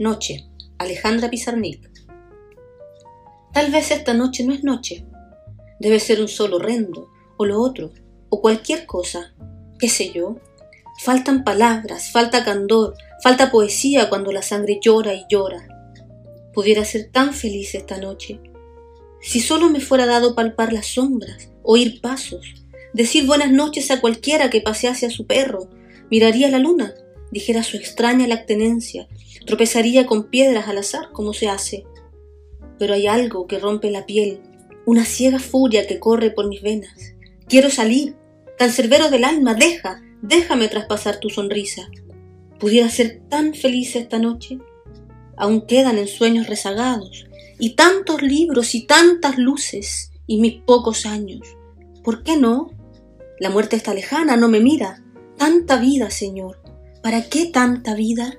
Noche, Alejandra Pizarnik. Tal vez esta noche no es noche. Debe ser un sol horrendo, o lo otro, o cualquier cosa, qué sé yo. Faltan palabras, falta candor, falta poesía cuando la sangre llora y llora. Pudiera ser tan feliz esta noche. Si solo me fuera dado palpar las sombras, oír pasos, decir buenas noches a cualquiera que pasease a su perro, miraría la luna, dijera su extraña lactenencia, tropezaría con piedras al azar como se hace. Pero hay algo que rompe la piel, una ciega furia que corre por mis venas. Quiero salir, cancerbero del alma, deja, déjame traspasar tu sonrisa. ¿Pudiera ser tan feliz esta noche? Aún quedan en sueños rezagados, y tantos libros y tantas luces, y mis pocos años. ¿Por qué no? La muerte está lejana, no me mira. Tanta vida, Señor. ¿Para qué tanta vida?